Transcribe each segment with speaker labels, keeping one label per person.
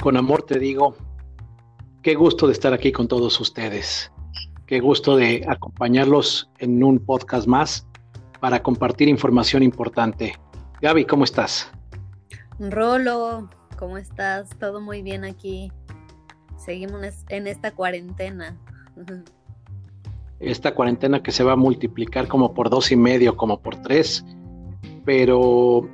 Speaker 1: con amor te digo, qué gusto de estar aquí con todos ustedes. Qué gusto de acompañarlos en un podcast más para compartir información importante. Gaby, ¿cómo estás?
Speaker 2: Rolo, ¿cómo estás? Todo muy bien aquí. Seguimos en esta cuarentena.
Speaker 1: Esta cuarentena que se va a multiplicar como por dos y medio, como por tres, pero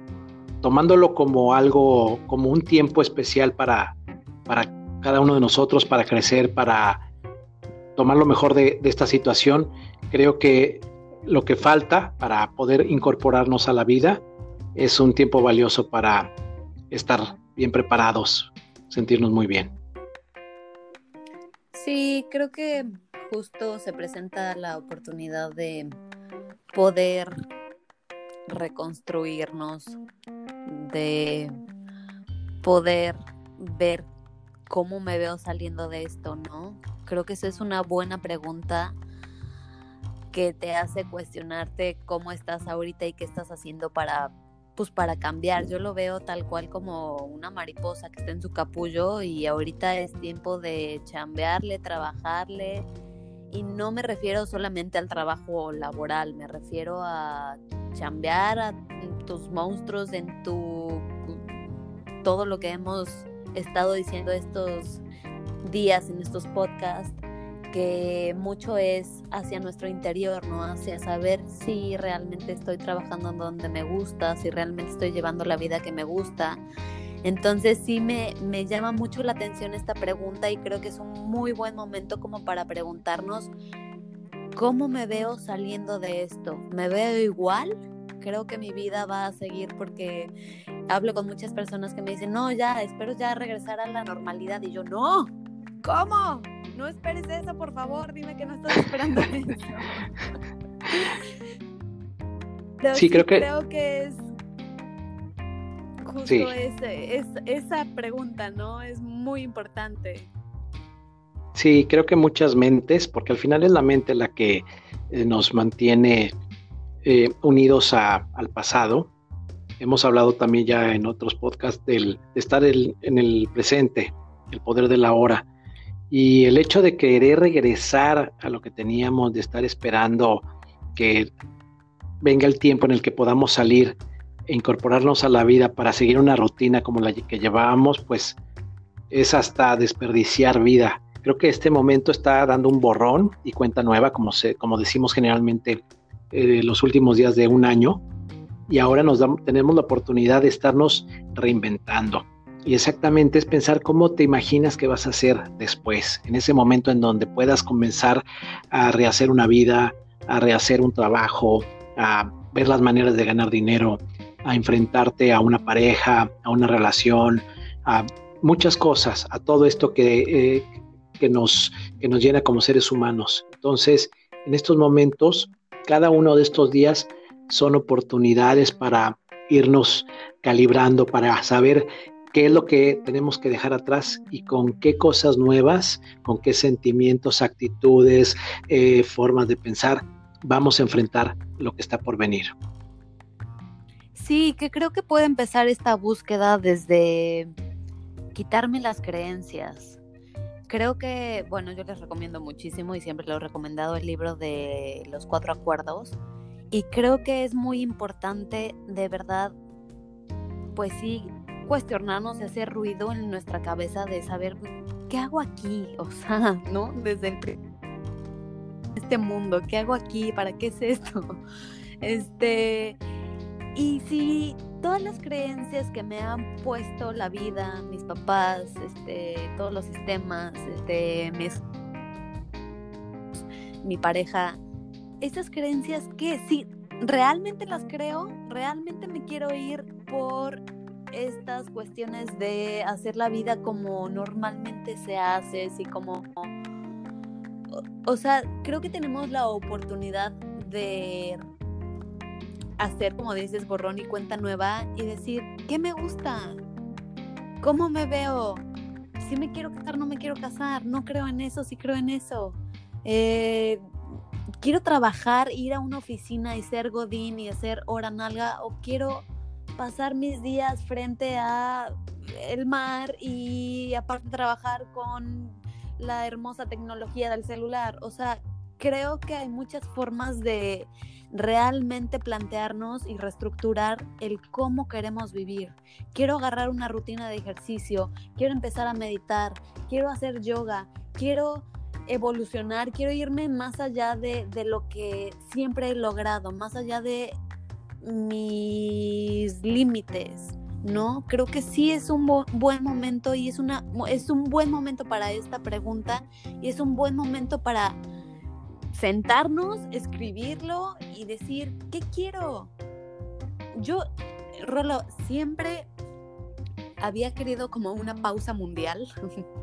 Speaker 1: tomándolo como algo, como un tiempo especial para, para cada uno de nosotros, para crecer, para tomar lo mejor de, de esta situación. Creo que lo que falta para poder incorporarnos a la vida es un tiempo valioso para estar bien preparados, sentirnos muy bien.
Speaker 2: Sí, creo que justo se presenta la oportunidad de poder reconstruirnos, de poder ver cómo me veo saliendo de esto, ¿no? Creo que eso es una buena pregunta que te hace cuestionarte cómo estás ahorita y qué estás haciendo para pues para cambiar. Yo lo veo tal cual como una mariposa que está en su capullo y ahorita es tiempo de chambearle, trabajarle. Y no me refiero solamente al trabajo laboral, me refiero a chambear a tus monstruos, en tu todo lo que hemos estado diciendo estos días en estos podcasts que mucho es hacia nuestro interior, ¿no? Hacia saber si realmente estoy trabajando donde me gusta, si realmente estoy llevando la vida que me gusta. Entonces sí me, me llama mucho la atención esta pregunta y creo que es un muy buen momento como para preguntarnos cómo me veo saliendo de esto. ¿Me veo igual? Creo que mi vida va a seguir porque hablo con muchas personas que me dicen, no, ya, espero ya regresar a la normalidad. Y yo, no, ¿cómo? no esperes eso, por favor, dime que no estás esperando eso.
Speaker 1: sí, creo que...
Speaker 2: Creo que es justo esa pregunta, ¿no? Es muy importante.
Speaker 1: Sí, creo que muchas mentes, porque al final es la mente la que eh, nos mantiene eh, unidos al pasado. Hemos hablado también ya en otros podcasts del, de estar en el presente, el poder de la hora. Y el hecho de querer regresar a lo que teníamos, de estar esperando que venga el tiempo en el que podamos salir incorporarnos a la vida para seguir una rutina como la que llevábamos, pues es hasta desperdiciar vida. Creo que este momento está dando un borrón y cuenta nueva, como, se, como decimos generalmente eh, los últimos días de un año, y ahora nos tenemos la oportunidad de estarnos reinventando. Y exactamente es pensar cómo te imaginas que vas a hacer después, en ese momento en donde puedas comenzar a rehacer una vida, a rehacer un trabajo, a ver las maneras de ganar dinero, a enfrentarte a una pareja, a una relación, a muchas cosas, a todo esto que, eh, que, nos, que nos llena como seres humanos. Entonces, en estos momentos, cada uno de estos días son oportunidades para irnos calibrando, para saber qué es lo que tenemos que dejar atrás y con qué cosas nuevas, con qué sentimientos, actitudes, eh, formas de pensar vamos a enfrentar lo que está por venir.
Speaker 2: Sí, que creo que puede empezar esta búsqueda desde quitarme las creencias. Creo que, bueno, yo les recomiendo muchísimo y siempre lo he recomendado el libro de los cuatro acuerdos. Y creo que es muy importante, de verdad, pues sí, cuestionarnos y hacer ruido en nuestra cabeza de saber qué hago aquí, o sea, ¿no? Desde este mundo, ¿qué hago aquí? ¿Para qué es esto? Este, y si todas las creencias que me han puesto la vida, mis papás, este, todos los sistemas, este, mi pareja, esas creencias que si realmente las creo, realmente me quiero ir por estas cuestiones de hacer la vida como normalmente se hace, así como... O, sea, creo que tenemos la oportunidad de hacer, como dices, borrón y cuenta nueva y decir, ¿qué me gusta? ¿Cómo me veo? Si me quiero casar, no me quiero casar, no creo en eso, sí creo en eso. Eh, quiero trabajar, ir a una oficina y ser godín y hacer hora nalga o quiero pasar mis días frente a el mar y aparte trabajar con la hermosa tecnología del celular. O sea, creo que hay muchas formas de realmente plantearnos y reestructurar el cómo queremos vivir. Quiero agarrar una rutina de ejercicio, quiero empezar a meditar, quiero hacer yoga, quiero evolucionar, quiero irme más allá de, lo que siempre he logrado, más allá de mis límites, ¿no? Creo que sí es un buen momento y es, una, es un buen momento para esta pregunta y es un buen momento para sentarnos, escribirlo y decir, ¿qué quiero? Yo, Rolo, siempre había querido como una pausa mundial.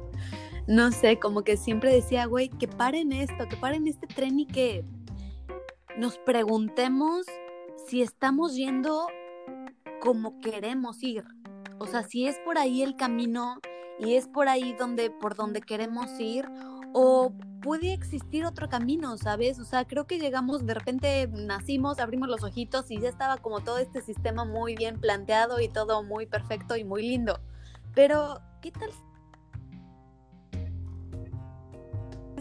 Speaker 2: no sé, como que siempre decía, güey, que paren esto, que paren este tren y que nos preguntemos si estamos yendo como queremos ir. O sea, si es por ahí el camino y es por ahí donde por donde queremos ir o puede existir otro camino, ¿sabes? O sea, creo que llegamos, de repente nacimos, abrimos los ojitos y ya estaba como todo este sistema muy bien planteado y todo muy perfecto y muy lindo. Pero, ¿qué tal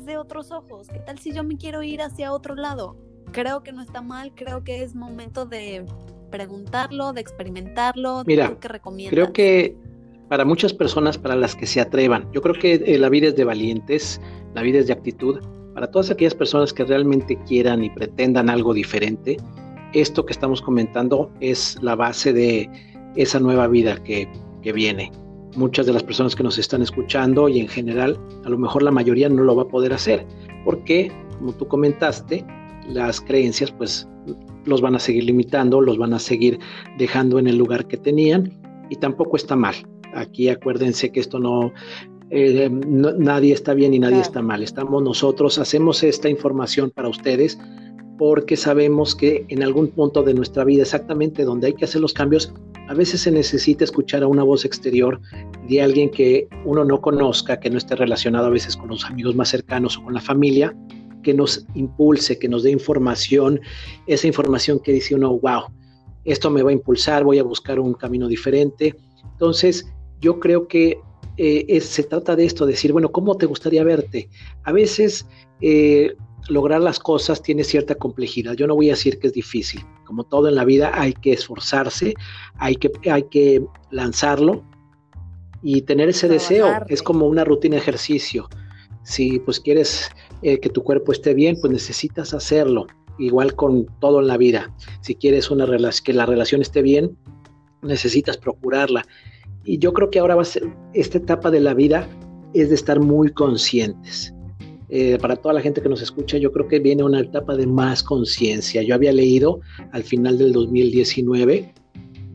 Speaker 2: de otros ojos? ¿Qué tal si yo me quiero ir hacia otro lado? Creo que no está mal, creo que es momento de preguntarlo, de experimentarlo.
Speaker 1: Mira, creo que para muchas personas, para las que se atrevan, yo creo que eh, la vida es de valientes, la vida es de actitud. Para todas aquellas personas que realmente quieran y pretendan algo diferente, esto que estamos comentando es la base de esa nueva vida que, que viene muchas de las personas que nos están escuchando y en general, a lo mejor la mayoría no lo va a poder hacer, porque, como tú comentaste, las creencias pues los van a seguir limitando, los van a seguir dejando en el lugar que tenían y tampoco está mal. Aquí acuérdense que esto no, eh, nadie está bien y nadie está mal. Estamos nosotros, hacemos esta información para ustedes porque sabemos que en algún punto de nuestra vida, exactamente donde hay que hacer los cambios, a veces se necesita escuchar a una voz exterior de alguien que uno no conozca, que no esté relacionado a veces con los amigos más cercanos o con la familia, que nos impulse, que nos dé información, esa información que dice uno, wow, esto me va a impulsar, voy a buscar un camino diferente. Entonces, yo creo que eh, se trata de esto, decir, bueno, ¿cómo te gustaría verte? A veces eh, lograr las cosas tiene cierta complejidad. Yo no voy a decir que es difícil. Como todo en la vida, hay que esforzarse, hay que, hay que lanzarlo y tener ese deseo. Es como una rutina de ejercicio. Si pues quieres eh, que tu cuerpo esté bien, pues necesitas hacerlo. Igual con todo en la vida. Si quieres una que la relación esté bien, necesitas procurarla. Y yo creo que ahora va a ser, esta etapa de la vida es de estar muy conscientes eh, para toda la gente que nos escucha, yo creo que viene una etapa de más conciencia. Yo había leído al final del 2019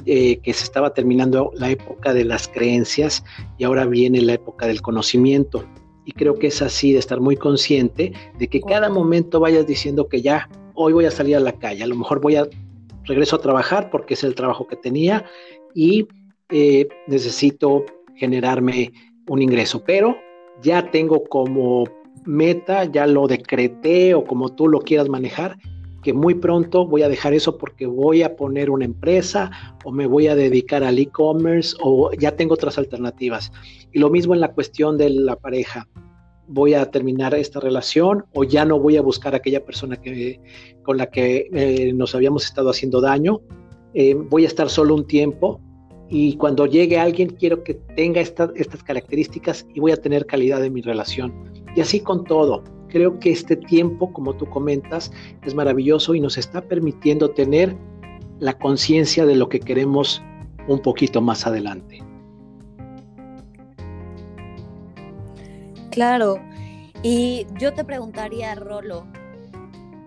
Speaker 1: eh, que se estaba terminando la época de las creencias y ahora viene la época del conocimiento. Y creo que es así, de estar muy consciente de que cada momento vayas diciendo que ya, hoy voy a salir a la calle, a lo mejor voy a, regreso a trabajar porque es el trabajo que tenía y eh, necesito generarme un ingreso, pero ya tengo como meta, ya lo decreté o como tú lo quieras manejar, que muy pronto voy a dejar eso porque voy a poner una empresa o me voy a dedicar al e-commerce o ya tengo otras alternativas. Y lo mismo en la cuestión de la pareja. Voy a terminar esta relación o ya no voy a buscar a aquella persona que, con la que eh, nos habíamos estado haciendo daño. Eh, voy a estar solo un tiempo y cuando llegue alguien quiero que tenga estas características y voy a tener calidad en mi relación. Y así con todo. Creo que este tiempo, como tú comentas, es maravilloso y nos está permitiendo tener la conciencia de lo que queremos un poquito más adelante.
Speaker 2: Claro, y yo te preguntaría, Rolo,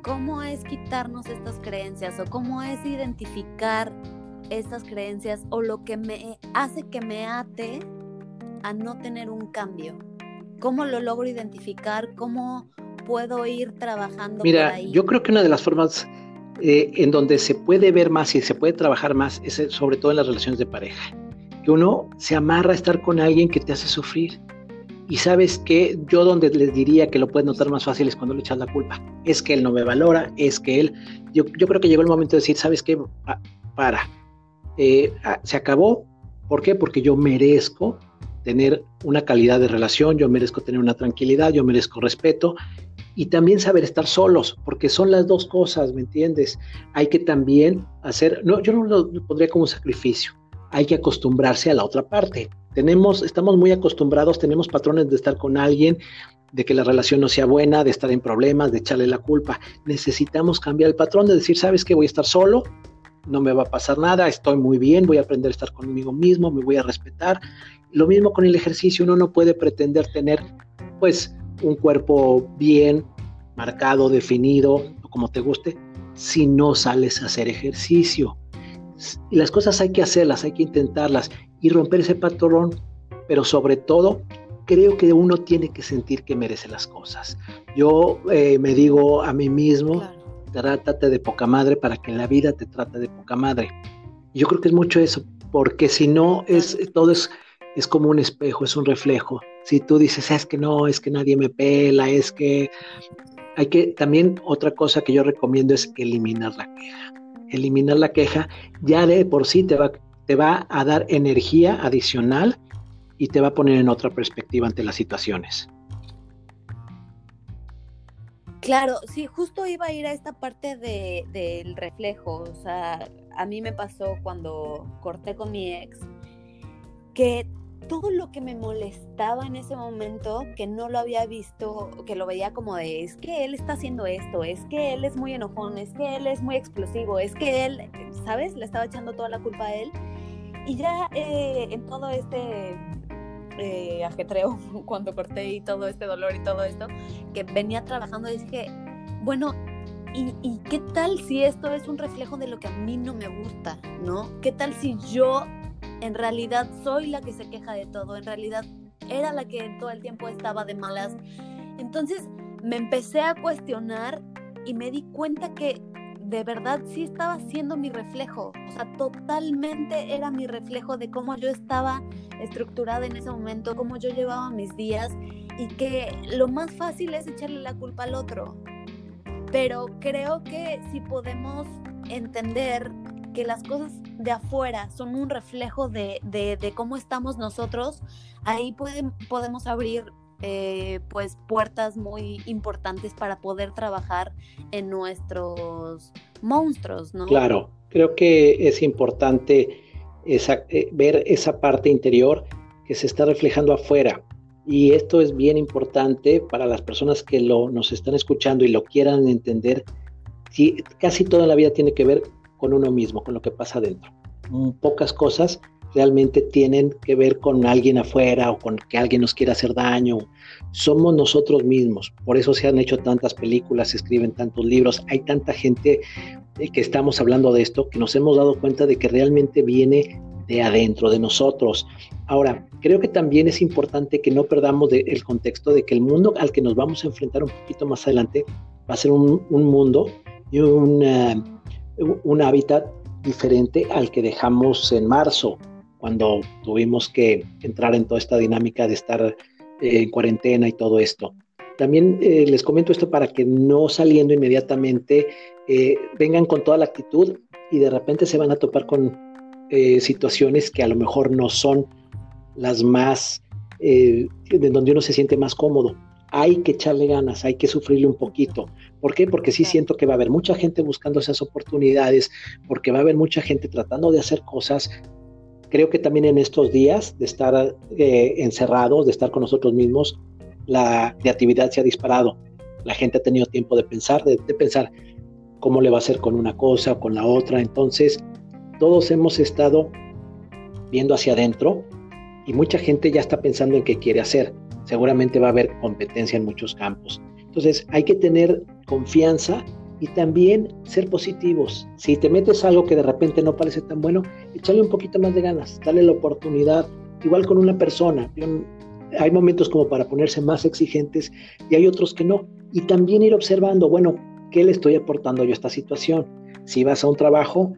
Speaker 2: ¿cómo es quitarnos estas creencias o cómo es identificar estas creencias o lo que me hace que me ate a no tener un cambio? ¿Cómo lo logro identificar? ¿Cómo puedo ir trabajando?
Speaker 1: Mira, yo creo que una de las formas eh, en donde se puede ver más y se puede trabajar más es eh, sobre todo en las relaciones de pareja. Que uno se amarra a estar con alguien que te hace sufrir. Y sabes que yo donde les diría que lo puedes notar más fácil es cuando le echas la culpa. Es que él no me valora, es que él... Yo, yo creo que llegó el momento de decir, ¿sabes qué? para eh, ah, se acabó. ¿Por qué? Porque yo merezco tener una calidad de relación, yo merezco tener una tranquilidad, yo merezco respeto y también saber estar solos, porque son las dos cosas, ¿me entiendes? Hay que también hacer, no, yo no lo pondría como un sacrificio, hay que acostumbrarse a la otra parte. Tenemos, estamos muy acostumbrados, tenemos patrones de estar con alguien, de que la relación no sea buena, de estar en problemas, de echarle la culpa. Necesitamos cambiar el patrón de decir, ¿sabes que Voy a estar solo, no me va a pasar nada, estoy muy bien, voy a aprender a estar conmigo mismo, me voy a respetar. Lo mismo con el ejercicio, uno no puede pretender tener pues un cuerpo bien marcado, definido, como te guste, si no sales a hacer ejercicio. Y las cosas hay que hacerlas, hay que intentarlas y romper ese patrón, pero sobre todo creo que uno tiene que sentir que merece las cosas. Yo eh, me digo a mí mismo, trátate de poca madre para que la vida te trate de poca madre. Yo creo que es mucho eso, porque si no, es, todo es, es como un espejo, es un reflejo. Si tú dices, es que no, es que nadie me pela, es que hay que, también otra cosa que yo recomiendo es eliminar la queja. Eliminar la queja ya de por sí te va, te va a dar energía adicional y te va a poner en otra perspectiva ante las situaciones.
Speaker 2: Claro, sí, justo iba a ir a esta parte del reflejo. O sea, a mí me pasó cuando corté con mi ex que todo lo que me molestaba en ese momento, que no lo había visto, que lo veía como de, es que él está haciendo esto, es que él es muy enojón, es que él es muy explosivo, es que él, ¿sabes? Le estaba echando toda la culpa a él. Y ya eh, en todo este eh, ajetreo cuando corté y todo este dolor y todo esto, que venía trabajando, dije, bueno, ¿y, ¿y, qué tal si esto es un reflejo de lo que a mí no me gusta, ¿no? ¿Qué tal si yo en realidad soy la que se queja de todo, en realidad era la que todo el tiempo estaba de malas? Entonces me empecé a cuestionar y me di cuenta que de verdad sí estaba siendo mi reflejo, o sea, totalmente era mi reflejo de cómo yo estaba estructurada en ese momento, cómo yo llevaba mis días y que lo más fácil es echarle la culpa al otro. Pero creo que si podemos entender que las cosas de afuera son un reflejo de, de, cómo estamos nosotros, ahí pueden, podemos abrir eh, pues puertas muy importantes para poder trabajar en nuestros monstruos, ¿no?
Speaker 1: Claro, creo que es importante eh, ver esa parte interior que se está reflejando afuera. Y esto es bien importante para las personas que lo, nos están escuchando y lo quieran entender. Si, casi toda la vida tiene que ver con uno mismo, con lo que pasa adentro. Mm, pocas cosas realmente tienen que ver con alguien afuera o con que alguien nos quiera hacer daño. Somos nosotros mismos. Por eso se han hecho tantas películas, se escriben tantos libros. Hay tanta gente eh, que estamos hablando de esto que nos hemos dado cuenta de que realmente viene de adentro de nosotros. Ahora, creo que también es importante que no perdamos el contexto de que el mundo al que nos vamos a enfrentar un poquito más adelante va a ser un, mundo y un hábitat diferente al que dejamos en marzo cuando tuvimos que entrar en toda esta dinámica de estar eh, en cuarentena y todo esto. También eh, les comento esto para que no saliendo inmediatamente eh, vengan con toda la actitud y de repente se van a topar con situaciones que a lo mejor no son las más, de donde uno se siente más cómodo. Hay que echarle ganas, hay que sufrirle un poquito. ¿Por qué? Porque sí siento que va a haber mucha gente buscando esas oportunidades, porque va a haber mucha gente tratando de hacer cosas Creo que también en estos días de estar eh, encerrados, de estar con nosotros mismos, la creatividad se ha disparado. La gente ha tenido tiempo de pensar, de, pensar cómo le va a hacer con una cosa o con la otra. Entonces, todos hemos estado viendo hacia adentro y mucha gente ya está pensando en qué quiere hacer. Seguramente va a haber competencia en muchos campos. Entonces, hay que tener confianza y también ser positivos. Si te metes algo que de repente no parece tan bueno, échale un poquito más de ganas, dale la oportunidad, igual con una persona. hay momentos como para ponerse más exigentes y hay otros que no. Y también ir observando, bueno, ¿qué le estoy aportando yo a esta situación? Si vas a un trabajo,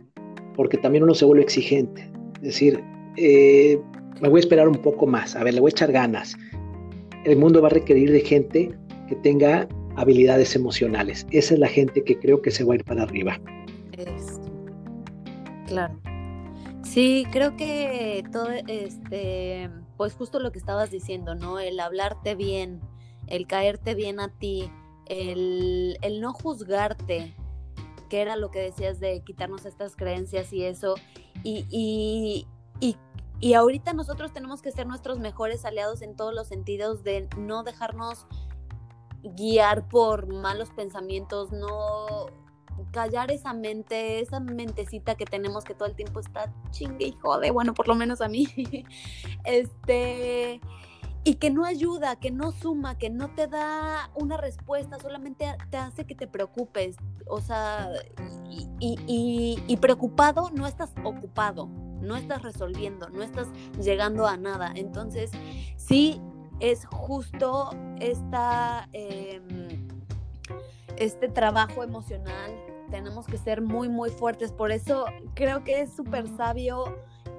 Speaker 1: porque también uno se vuelve exigente. Es decir, eh, me voy a esperar un poco más, a ver, le voy a echar ganas. El mundo va a requerir de gente que tenga habilidades emocionales. Esa es la gente que creo que se va a ir para arriba.
Speaker 2: claro. Sí, creo que todo, este, pues justo lo que estabas diciendo, ¿no? El hablarte bien, el caerte bien a ti, el, el no juzgarte, que era lo que decías de quitarnos estas creencias y eso, y, y, y, y ahorita nosotros tenemos que ser nuestros mejores aliados en todos los sentidos de no dejarnos guiar por malos pensamientos, no callar esa mente, esa mentecita que tenemos que todo el tiempo está chingue y jode, bueno, por lo menos a mí, este, y que no ayuda, que no suma, que no te da una respuesta, solamente te hace que te preocupes, o sea, y, y preocupado no estás ocupado, no estás resolviendo, no estás llegando a nada, entonces sí es justo esta... Em, este trabajo emocional tenemos que ser muy, muy fuertes. Por eso creo que es súper sabio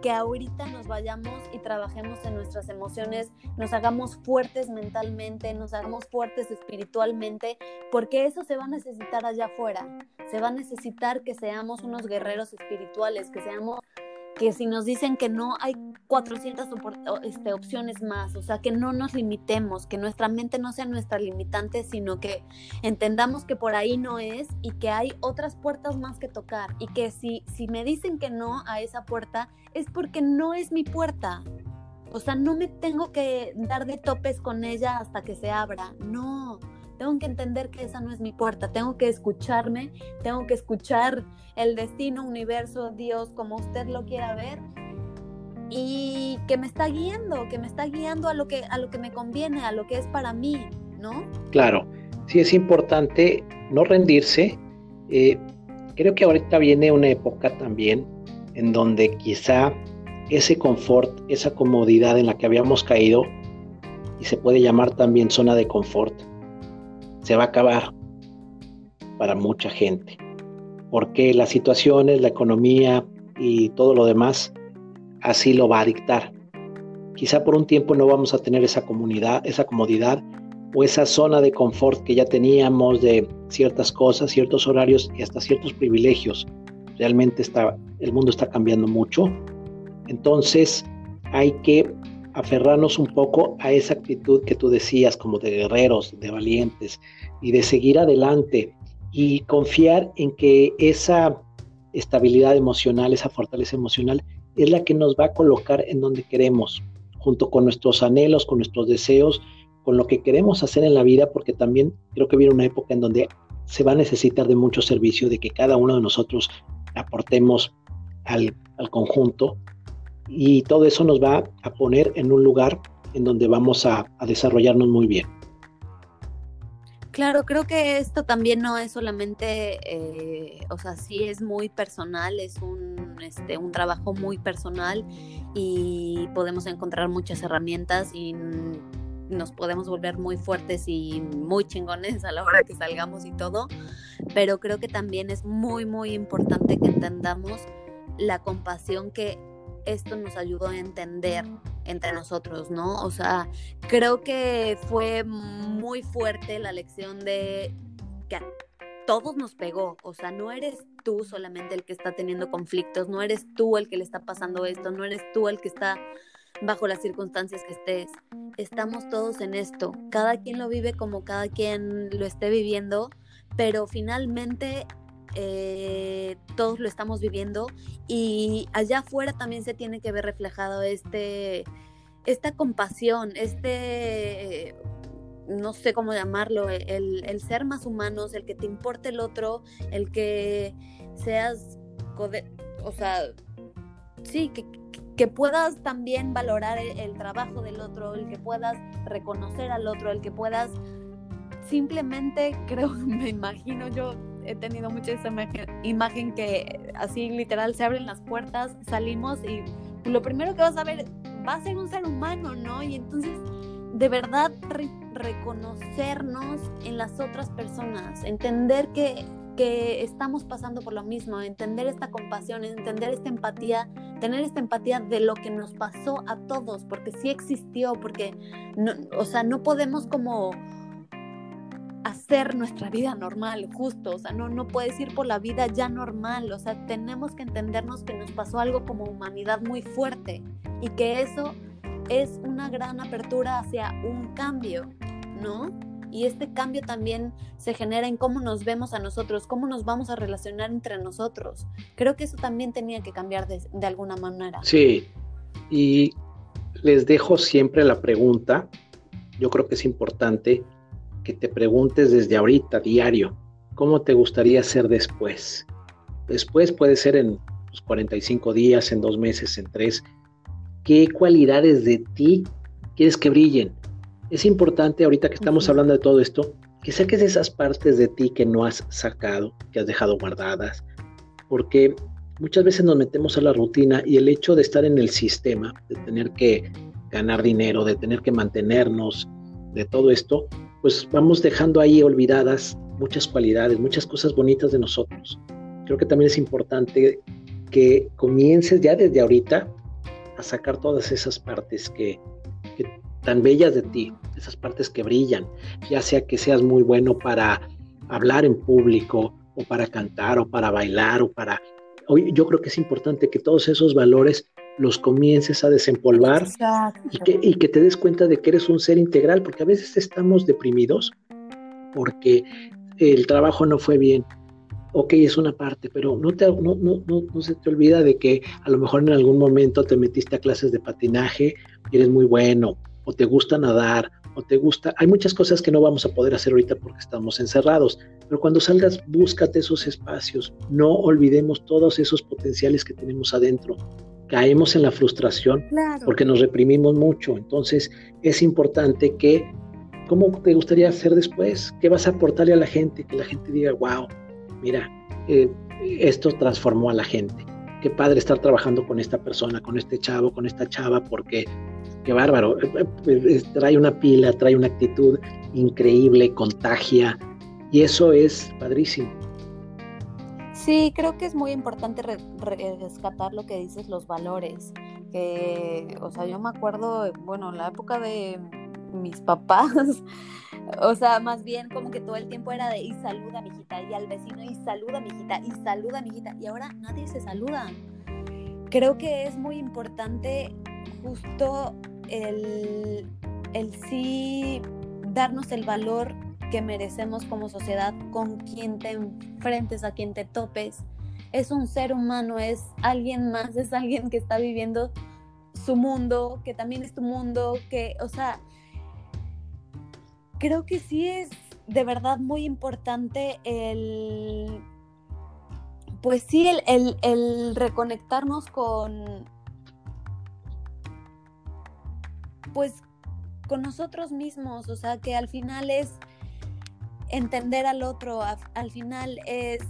Speaker 2: que ahorita nos vayamos y trabajemos en nuestras emociones, nos hagamos fuertes mentalmente, nos hagamos fuertes espiritualmente, porque eso se va a necesitar allá afuera. Se va a necesitar que seamos unos guerreros espirituales, que seamos que si nos dicen que no, hay 400 este, opciones más, o sea, que no nos limitemos, que nuestra mente no sea nuestra limitante, sino que entendamos que por ahí no es y que hay otras puertas más que tocar y que si, si me dicen que no a esa puerta es porque no es mi puerta. O sea, no me tengo que dar de topes con ella hasta que se abra, no tengo que entender que esa no es mi puerta, tengo que escucharme, tengo que escuchar el destino, universo, Dios, como usted lo quiera ver y que me está guiando, que me está guiando a lo que a lo que me conviene, a lo que es para mí, ¿no?
Speaker 1: Claro, sí es importante no rendirse. Eh, creo que ahorita viene una época también en donde quizá ese confort, esa comodidad en la que habíamos caído, y se puede llamar también zona de confort, se va a acabar para mucha gente, porque las situaciones, la economía y todo lo demás así lo va a dictar. Quizá por un tiempo no vamos a tener esa comunidad, esa comodidad o esa zona de confort que ya teníamos de ciertas cosas, ciertos horarios y hasta ciertos privilegios. Realmente está, el mundo está cambiando mucho. Entonces hay que aferrarnos un poco a esa actitud que tú decías, como de guerreros, de valientes, y de seguir adelante y confiar en que esa estabilidad emocional, esa fortaleza emocional, es la que nos va a colocar en donde queremos, junto con nuestros anhelos, con nuestros deseos, con lo que queremos hacer en la vida, porque también creo que viene una época en donde se va a necesitar de mucho servicio, de que cada uno de nosotros aportemos al, al conjunto y todo eso nos va a poner en un lugar en donde vamos a, desarrollarnos muy bien.
Speaker 2: Claro, creo que esto también no es solamente, eh, o sea, sí es muy personal, es un, este, un trabajo muy personal y podemos encontrar muchas herramientas y nos podemos volver muy fuertes y muy chingones a la hora que salgamos y todo, pero creo que también es muy, muy importante que entendamos la compasión que esto nos ayudó a entender entre nosotros, ¿no? O sea, creo que fue muy fuerte la lección de que a todos nos pegó, o sea, no eres tú solamente el que está teniendo conflictos, no eres tú el que le está pasando esto, no eres tú el que está bajo las circunstancias que estés. Estamos todos en esto, cada quien lo vive como cada quien lo esté viviendo, pero finalmente eh, todos lo estamos viviendo y allá afuera también se tiene que ver reflejado este, esta compasión, este, no sé cómo llamarlo, el, ser más humanos, el que te importe el otro, el que seas, o sea, sí, que, que puedas también valorar el, el, trabajo del otro, el que puedas reconocer al otro, el que puedas simplemente, creo, me imagino yo, he tenido mucha esa imagen que así literal se abren las puertas, salimos y lo primero que vas a ver va a ser un ser humano, ¿no? Y entonces de verdad reconocernos en las otras personas, entender que, que estamos pasando por lo mismo, entender esta compasión, entender esta empatía, tener esta empatía de lo que nos pasó a todos, porque sí existió, porque, no, o sea, no podemos como ser nuestra vida normal, justo, o sea, no, no puedes ir por la vida ya normal, o sea, tenemos que entendernos que nos pasó algo como humanidad muy fuerte y que eso es una gran apertura hacia un cambio, ¿no? Y este cambio también se genera en cómo nos vemos a nosotros, cómo nos vamos a relacionar entre nosotros. Creo que eso también tenía que cambiar de, de alguna manera.
Speaker 1: Sí, y les dejo siempre la pregunta, yo creo que es importante que te preguntes desde ahorita, diario, ¿cómo te gustaría ser después? Después puede ser en 45 días, en dos meses, en tres. ¿Qué cualidades de ti quieres que brillen? Es importante, ahorita que estamos hablando de todo esto, que saques esas partes de ti que no has sacado, que has dejado guardadas, porque muchas veces nos metemos a la rutina y el hecho de estar en el sistema, de tener que ganar dinero, de tener que mantenernos, de todo esto, pues vamos dejando ahí olvidadas muchas cualidades, muchas cosas bonitas de nosotros. Creo que también es importante que comiences ya desde ahorita a sacar todas esas partes que, tan bellas de ti, esas partes que brillan, ya sea que seas muy bueno para hablar en público o para cantar o para bailar o para... Yo creo que es importante que todos esos valores los comiences a desempolvar y que, y que, te des cuenta de que eres un ser integral, porque a veces estamos deprimidos porque el trabajo no fue bien. Ok, es una parte, pero no, te, no, no, no, se te olvida de que a lo mejor en algún momento te metiste a clases de patinaje y eres muy bueno, o te gusta nadar, o te gusta. Hay muchas cosas que no vamos a poder hacer ahorita porque estamos encerrados, pero cuando salgas, búscate esos espacios. No olvidemos todos esos potenciales que tenemos adentro caemos en la frustración porque nos reprimimos mucho. Entonces es importante que, ¿cómo te gustaría hacer después? ¿Qué vas a aportarle a la gente? Que la gente diga, wow, mira, eh, esto transformó a la gente. Qué padre estar trabajando con esta persona, con este chavo, con esta chava, porque qué bárbaro. Eh, eh, trae una pila, trae una actitud increíble, contagia. Y eso es padrísimo.
Speaker 2: Sí, creo que es muy importante rescatar lo que dices, los valores. O sea, yo me acuerdo, bueno, en la época de mis papás, o sea, más bien como que todo el tiempo era de y saluda, mijita, y al vecino, y saluda, mijita, y saluda, mijita, y ahora nadie se saluda. Creo que es muy importante justo el, el sí darnos el valor que merecemos como sociedad con quien te enfrentes, a quien te topes. Es un ser humano, es alguien más, es alguien que está viviendo su mundo, que también es tu mundo, que, o sea, creo que sí es de verdad muy importante el, pues sí, el, el, el reconectarnos con, pues con nosotros mismos, o sea, que al final es entender al otro, al final es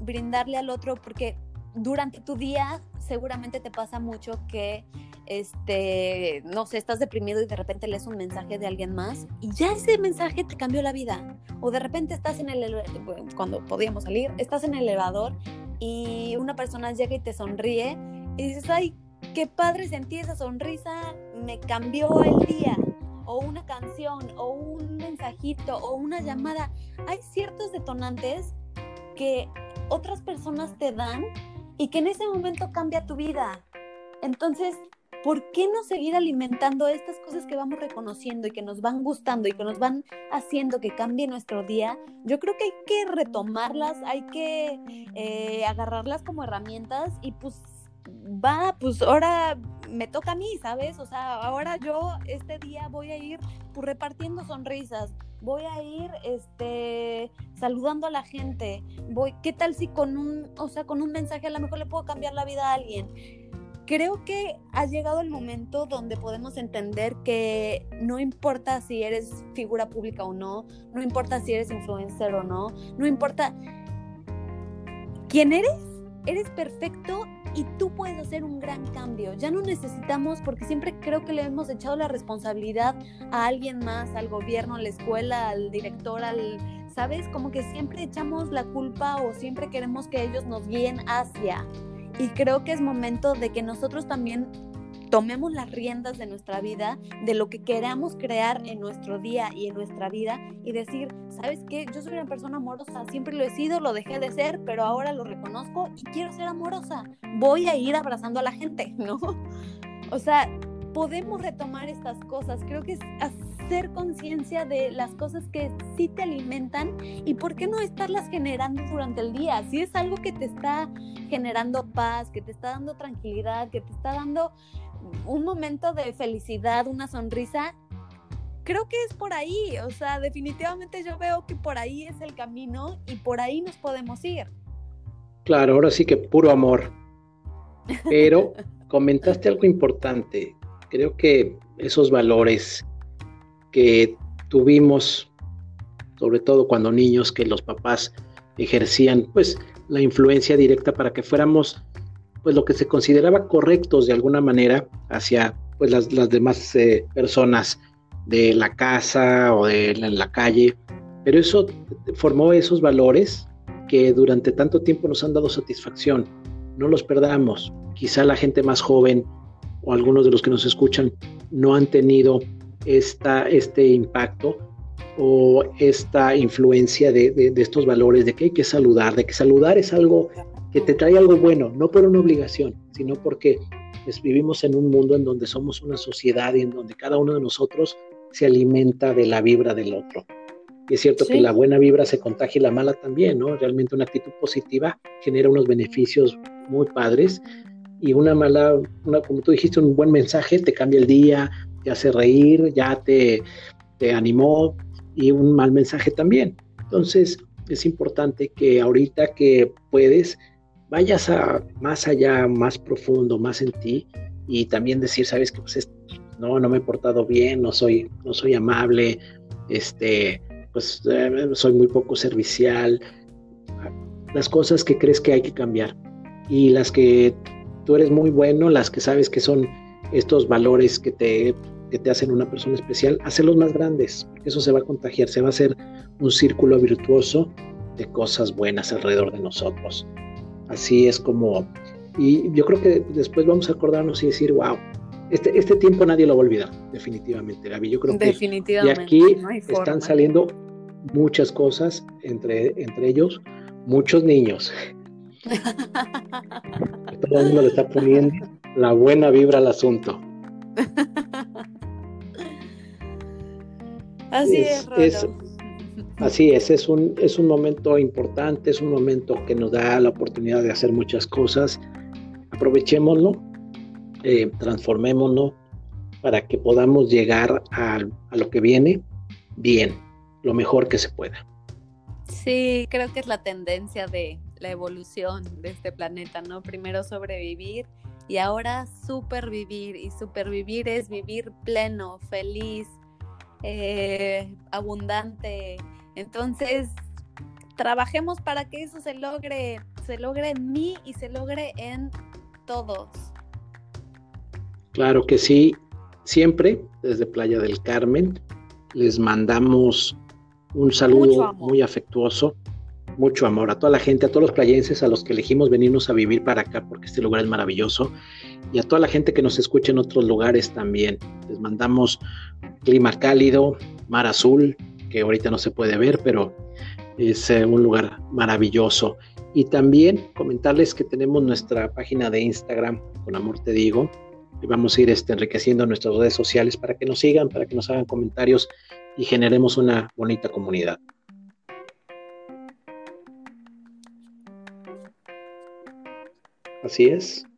Speaker 2: brindarle al otro, porque durante tu día seguramente te pasa mucho que, este, no sé, estás deprimido y de repente lees un mensaje de alguien más y ya ese mensaje te cambió la vida. O de repente estás en el, cuando podíamos salir, estás en el elevador y una persona llega y te sonríe y dices, ay, qué padre sentí esa sonrisa, me cambió el día o una canción o un mensajito o una llamada, hay ciertos detonantes que otras personas te dan y que en ese momento cambia tu vida. Entonces, ¿por qué no seguir alimentando estas cosas que vamos reconociendo y que nos van gustando y que nos van haciendo que cambie nuestro día? Yo creo que hay que retomarlas, hay que eh, agarrarlas como herramientas y pues va, pues ahora me toca a mí, ¿sabes? O sea, ahora yo este día voy a ir pues, repartiendo sonrisas, voy a ir este saludando a la gente, voy, ¿qué tal si con un, o sea, con un mensaje a lo mejor le puedo cambiar la vida a alguien? Creo que ha llegado el momento donde podemos entender que no importa si eres figura pública o no, no importa si eres influencer o no, no importa quién eres, eres perfecto y tú puedes hacer un gran cambio. Ya no necesitamos, porque siempre creo que le hemos echado la responsabilidad a alguien más, al gobierno, a la escuela, al director, al, ¿sabes? Como que siempre echamos la culpa o siempre queremos que ellos nos guíen hacia. Y creo que es momento de que nosotros también tomemos las riendas de nuestra vida, de lo que queramos crear en nuestro día y en nuestra vida y decir, ¿sabes qué? Yo soy una persona amorosa, siempre lo he sido, lo dejé de ser, pero ahora lo reconozco y quiero ser amorosa. Voy a ir abrazando a la gente, ¿no? O sea, podemos retomar estas cosas. Creo que es hacer conciencia de las cosas que sí te alimentan y por qué no estarlas generando durante el día. Si es algo que te está generando paz, que te está dando tranquilidad, que te está dando un momento de felicidad, una sonrisa, creo que es por ahí. O sea, definitivamente yo veo que por ahí es el camino y por ahí nos podemos ir.
Speaker 1: Claro, ahora sí que puro amor. Pero comentaste algo importante creo que esos valores que tuvimos, sobre todo cuando niños, que los papás ejercían pues la influencia directa para que fuéramos pues lo que se consideraba correctos de alguna manera hacia pues las, demás eh, personas de la casa o de la, la calle, pero eso formó esos valores que durante tanto tiempo nos han dado satisfacción. No los perdamos. Quizá la gente más joven o algunos de los que nos escuchan no han tenido esta, este impacto o esta influencia de, estos valores, de que hay que saludar, de que saludar es algo que te trae algo bueno, no por una obligación, sino porque pues, vivimos en un mundo en donde somos una sociedad y en donde cada uno de nosotros se alimenta de la vibra del otro. Y es cierto que la buena vibra se contagia y la mala también, ¿no? Realmente una actitud positiva genera unos beneficios muy padres y una mala, una, como tú dijiste, un buen mensaje te cambia el día, te hace reír, ya te, te animó y un mal mensaje también. Entonces es importante que ahorita que puedes, vayas a más allá, más profundo, más en ti y también decir, sabes que pues no, no me he portado bien, no soy, no soy amable, este, pues eh, soy muy poco servicial, las cosas que crees que hay que cambiar y las que tú eres muy bueno, las que sabes que son estos valores que te, que te hacen una persona especial, hacerlos más grandes, eso se va a contagiar, se va a hacer un círculo virtuoso de cosas buenas alrededor de nosotros. Así es como, y yo creo que después vamos a acordarnos y decir, wow, este, este tiempo nadie lo va a olvidar, definitivamente, Gaby. Yo creo que de aquí están saliendo muchas cosas, entre, entre ellos muchos niños todo el mundo le está poniendo la buena vibra al asunto.
Speaker 2: Así es,
Speaker 1: así es, es un, es un momento importante, es un momento que nos da la oportunidad de hacer muchas cosas. Aprovechémoslo, eh, transformémonos para que podamos llegar a, a lo que viene bien, lo mejor que se pueda.
Speaker 2: Sí, creo que es la tendencia de, la evolución de este planeta, ¿no? Primero sobrevivir y ahora supervivir. Y supervivir es vivir pleno, feliz, eh, abundante. Entonces, trabajemos para que eso se logre, se logre en mí y se logre en todos.
Speaker 1: Claro que sí, siempre desde Playa del Carmen les mandamos un saludo muy afectuoso mucho amor a toda la gente, a todos los playenses a los que elegimos venirnos a vivir para acá porque este lugar es maravilloso y a toda la gente que nos escucha en otros lugares también. Les mandamos clima cálido, mar azul, que ahorita no se puede ver, pero es eh, un lugar maravilloso. Y también comentarles que tenemos nuestra página de Instagram, con amor te digo, y vamos a ir este, enriqueciendo nuestras redes sociales para que nos sigan, para que nos hagan comentarios y generemos una bonita comunidad. Así es.